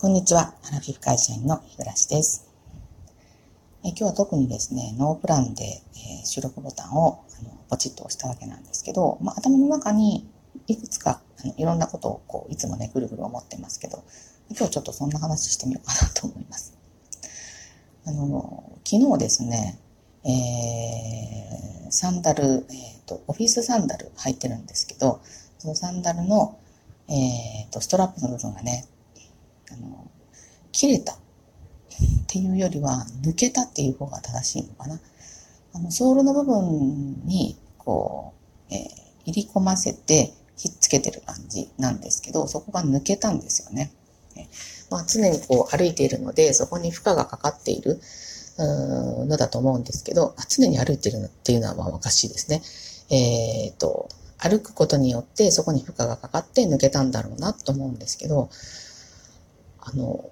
こんにちは。アラフィフ会社員の日暮です。え今日は特にですね、ノープランで、え、収録ボタンをあのポチッと押したわけなんですけど、まあ、頭の中にいくつかあのいろんなことをこういつもね、ぐるぐる思ってますけど、今日ちょっとそんな話してみようかなと思います。あの、昨日ですね、えー、サンダル、え、ー、と、オフィスサンダル履いてるんですけど、そのサンダルの、えっ、ー、と、ストラップの部分がね、あの、切れたっていうよりは、抜けたっていう方が正しいのかな。あの、ソールの部分に、こう、えー、入り込ませて、ひっつけてる感じなんですけど、そこが抜けたんですよね。まあ、常にこう歩いているので、そこに負荷がかかっているのだと思うんですけど、常に歩いているっていうのはまあおかしいですね。えっ、ー、と、歩くことによってそこに負荷がかかって抜けたんだろうなと思うんですけど、あの、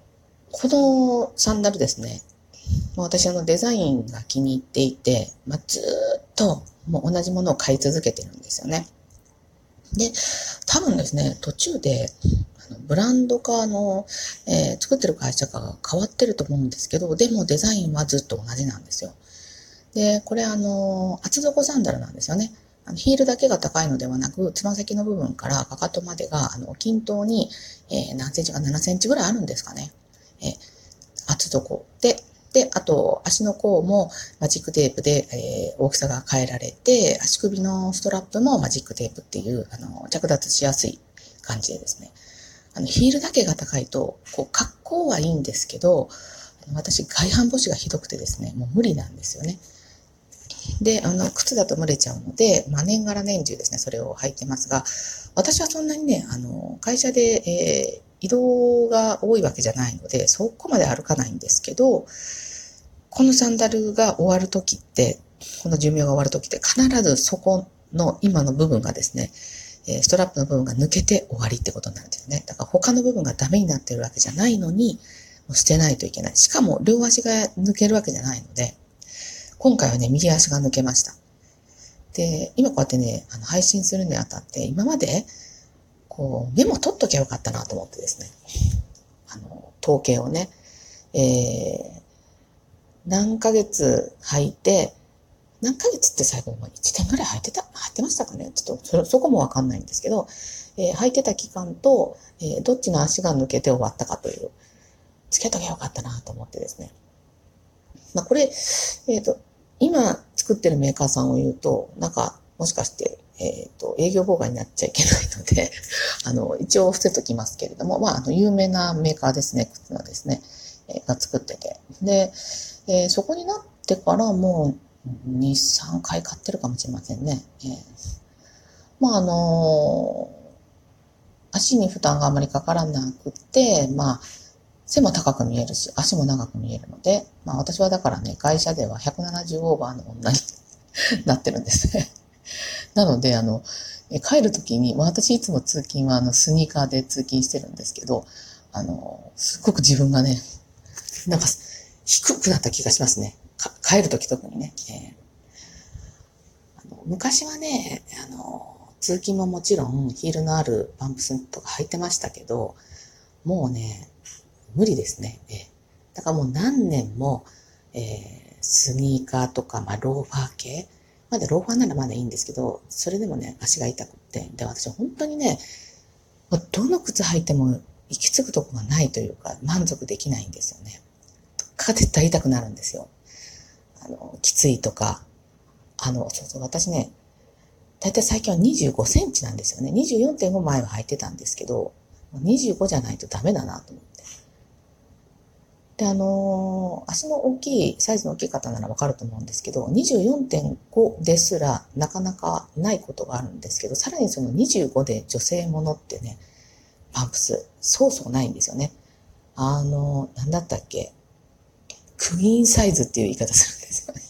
このサンダルですね、私あのデザインが気に入っていて、まあ、ずっともう同じものを買い続けてるんですよね。で、多分ですね、途中で、あのブランド化の、えー、作ってる会社が変わってると思うんですけど、でもデザインはずっと同じなんですよ。で、これあの、厚底サンダルなんですよね。あのヒールだけが高いのではなく、つま先の部分からかかとまでが、あの、均等に、えー、何センチか7センチぐらいあるんですかね。えー、厚底で、で、あと、足の甲もマジックテープで、えー、大きさが変えられて、足首のストラップもマジックテープっていう、あの、着脱しやすい感じでですね。あの、ヒールだけが高いと、こう、格好はいいんですけど、私、外反母趾がひどくてですね、もう無理なんですよね。で、あの、靴だと蒸れちゃうので、まあ、年がら年中ですね、それを履いてますが、私はそんなにね、あの、会社で、えー、移動が多いわけじゃないので、そこまで歩かないんですけど、このサンダルが終わるときって、この寿命が終わるときって必ずそこの今の部分がですね、ストラップの部分が抜けて終わりってことになるんですね。だから他の部分がダメになってるわけじゃないのに、捨てないといけない。しかも両足が抜けるわけじゃないので、今回はね、右足が抜けました。で、今こうやってね、あの配信するにあたって、今まで、こう、メモ取っときゃよかったなと思ってですね、あの、統計をね、えー、何ヶ月履いて、何ヶ月って最後、1年ぐらい履いてた、履いてましたかねちょっとそ、そこもわかんないんですけど、えー、履いてた期間と、えー、どっちの足が抜けて終わったかという、つけときゃよかったなと思ってですね。まあ、これ、えっ、ー、と、今作ってるメーカーさんを言うと、なんか、もしかして、えっ、ー、と、営業妨害になっちゃいけないので、あの、一応伏せときますけれども、まあ、あの、有名なメーカーですね、靴のですね、えー、が作ってて。で、えー、そこになってからもう、2、3回買ってるかもしれませんね。えー、まあ、あの足に負担があまりかからなくて、まあ、背も高く見えるし、足も長く見えるので、まあ私はだからね、会社では170オーバーの女に なってるんですね。なので、あの、帰るときに、まあ私いつも通勤はあのスニーカーで通勤してるんですけど、あの、すっごく自分がね、なんか低くなった気がしますね。帰るとき特にね、えー、あの。昔はね、あの、通勤ももちろんヒールのあるパンプスとか履いてましたけど、もうね、無理ですね。えー、だからもう何年も、えー、スニーカーとか、まあ、ローファー系、まだローファーならまだいいんですけど、それでもね、足が痛くって、で、私本当にね、どの靴履いても行き着くとこがないというか、満足できないんですよね。どっか絶対痛くなるんですよ。あの、きついとか、あの、そうそう、私ね、だいたい最近は25センチなんですよね。24.5前は履いてたんですけど、25じゃないとダメだなと思って。で、あのー、足の大きい、サイズの大きい方ならわかると思うんですけど、24.5ですらなかなかないことがあるんですけど、さらにその25で女性ものってね、パンプス、そうそうないんですよね。あのー、なんだったっけ？クイーンサイズっていう言い方するんですよね。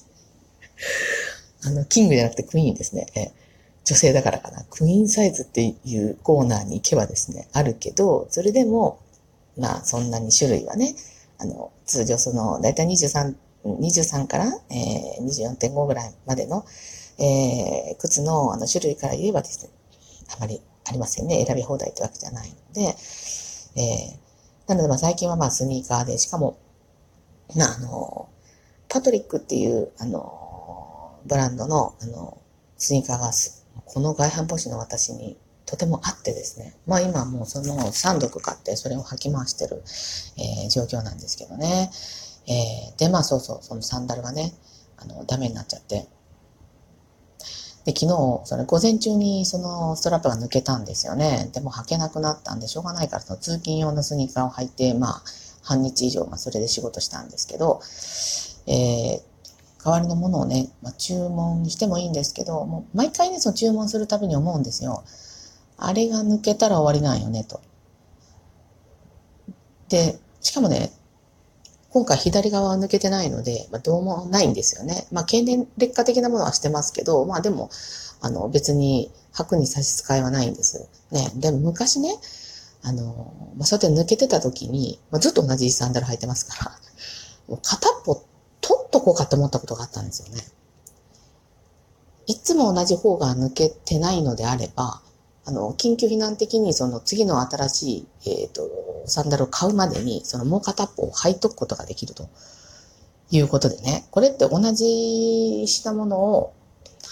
あの、キングじゃなくてクイーンですね。え女性だからかな。クイーンサイズっていうコーナーに行けばですね、あるけど、それでも、まあ、そんなに種類はね、あの、通常その、だいたい23、23から、えー、24.5ぐらいまでの、えー、靴のあの種類から言えばですね、あまりありませんね。選び放題ってわけじゃないので、えー、なので、まあ最近はまあスニーカーで、しかも、まああの、パトリックっていう、あの、ブランドの、あの、スニーカーがこの外反母趾の私にとてもあってですね。まあ今もうその3読買ってそれを履き回してる、えー、状況なんですけどね。えー、で、まあそうそう、そのサンダルがね、あの、ダメになっちゃって。で、昨日、それ午前中にそのストラップが抜けたんですよね。でも履けなくなったんでしょうがないから、その通勤用のスニーカーを履いて、まあ、半日以上、まあそれで仕事したんですけど、えー、代わりのものをね、まあ、注文してもいいんですけど、もう毎回ね、その注文するたびに思うんですよ。あれが抜けたら終わりなんよね、と。で、しかもね、今回左側は抜けてないので、まあ、どうもないんですよね。まあ、経年劣化的なものはしてますけど、まあでも、あの、別に白に差し支えはないんです。ね。でも昔ね、あの、まあ、そうやって抜けてた時に、まあ、ずっと同じサンダル履いてますから、もう片っぽ取っとこうかと思ったことがあったんですよね。いつも同じ方が抜けてないのであれば、あの、緊急避難的にその次の新しい、えっ、ー、と、サンダルを買うまでに、そのもう片っぽを履いとくことができるということでね、これって同じしたものを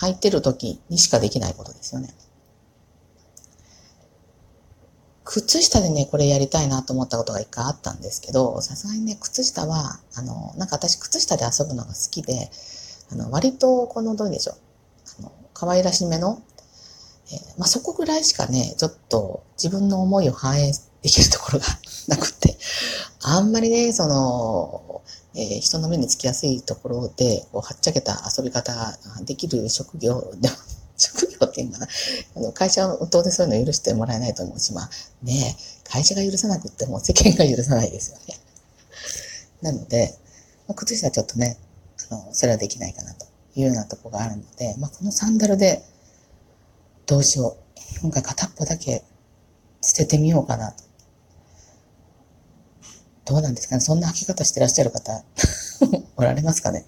履いてる時にしかできないことですよね。靴下でね、これやりたいなと思ったことが一回あったんですけど、さすがにね、靴下は、あの、なんか私靴下で遊ぶのが好きで、あの、割とこの、どうでしょう、あの、可愛らしめのえー、まあ、そこぐらいしかね、ちょっと自分の思いを反映できるところが なくて、あんまりね、その、えー、人の目につきやすいところで、こう、はっちゃけた遊び方ができる職業でも、職業っていうのかな、あの、会社は当然そういうの許してもらえないと思うし、まあ、ね、会社が許さなくっても世間が許さないですよね。なので、まあ、靴下はちょっとね、あの、それはできないかなというようなところがあるので、まあ、このサンダルで、どうしよう。今回片っぽだけ捨ててみようかなと。どうなんですかねそんな履き方してらっしゃる方 おられますかね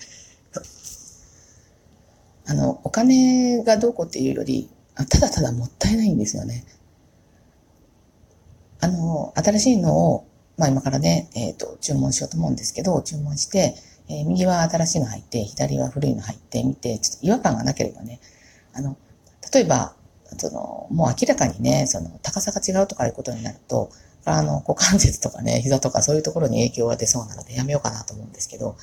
あの、お金がどうこうっていうより、ただただもったいないんですよね。あの、新しいのを、まあ今からね、えっ、ー、と、注文しようと思うんですけど、注文して、えー、右は新しいの入って、左は古いの入ってみて、ちょっと違和感がなければね、あの、例えば、その、もう明らかにね、その、高さが違うとかいうことになると、あの、股関節とかね、膝とかそういうところに影響が出そうなのでやめようかなと思うんですけど、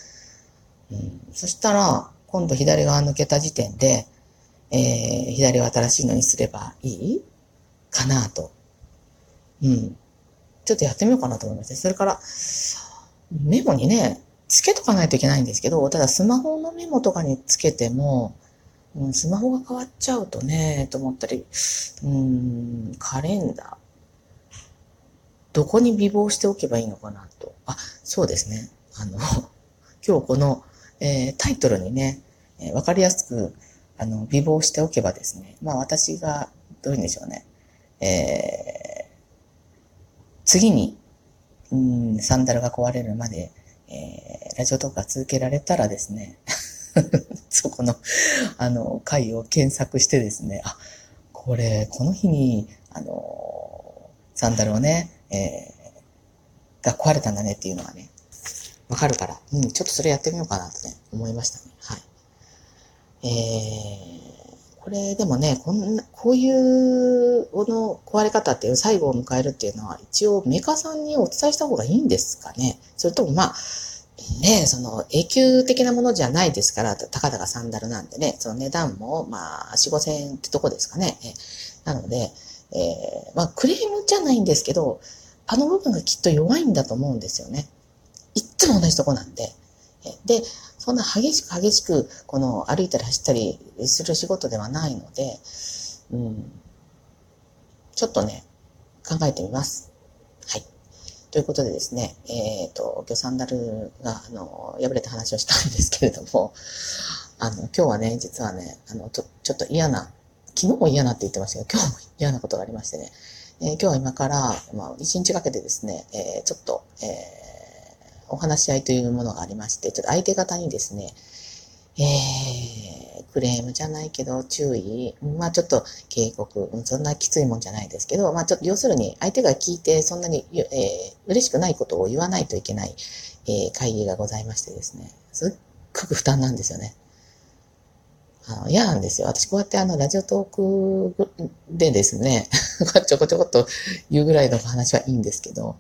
うん、そしたら、今度左側抜けた時点で、えー、左は新しいのにすればいいかなと。うん。ちょっとやってみようかなと思いました。それから、メモにね、つけとかないといけないんですけど、ただスマホのメモとかにつけても、うん、スマホが変わっちゃうとね、と思ったり、うん、カレンダー。どこに備忘しておけばいいのかなと。あ、そうですね。あの、今日この、えー、タイトルにね、えー、わかりやすく、あの、備忘しておけばですね、まあ私が、どういうんでしょうね。えー、次に、うん、サンダルが壊れるまで、えー、ラジオトークが続けられたらですね、そこの、あの、回を検索してですね、あ、これ、この日に、あの、サンダルをね、えー、が壊れたんだねっていうのがね、わかるから、うん、ちょっとそれやってみようかなとね、思いましたね。はい。えー、これでもね、こんな、こういう、この壊れ方っていう最後を迎えるっていうのは、一応メーカーさんにお伝えした方がいいんですかね。それともまあ、ね、その永久的なものじゃないですから、たかだかサンダルなんでね、その値段も、まあ、4、5千円ってとこですかね。なので、えー、まあ、クレームじゃないんですけど、あの部分がきっと弱いんだと思うんですよね。いっつも同じとこなんで。で、そんな激しく激しく、この歩いたり走ったりする仕事ではないので、うん、ちょっとね、考えてみます。ということでですね、えっ、ー、と、今日サンダルが、あの、破れた話をしたんですけれども、あの、今日はね、実はね、あの、ちょ、ちょっと嫌な、昨日も嫌なって言ってましたけど、今日も嫌なことがありましてね、えー、今日は今から、まあ、一日かけてですね、えー、ちょっと、えー、お話し合いというものがありまして、ちょっと相手方にですね、えー、クレームじゃないけど、注意、まあちょっと警告、そんなきついもんじゃないですけど、まあちょっと要するに相手が聞いてそんなに、えー、嬉しくないことを言わないといけない、えー、会議がございましてですね、すっごく負担なんですよね。あの、嫌なんですよ。私こうやってあの、ラジオトークでですね、ちょこちょこっと言うぐらいの話はいいんですけど、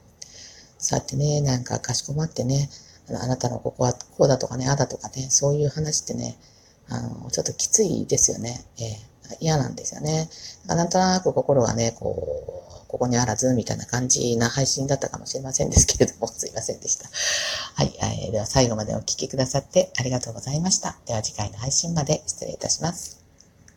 そうやってね、なんかかしこまってね、あなたのここはこうだとかね、あだとかね、そういう話ってね、あの、ちょっときついですよね。えー、嫌なんですよね。なんとなく心がね、こう、ここにあらず、みたいな感じな配信だったかもしれませんですけれども、すいませんでした。はい、えー、では最後までお聴きくださってありがとうございました。では次回の配信まで失礼いたします。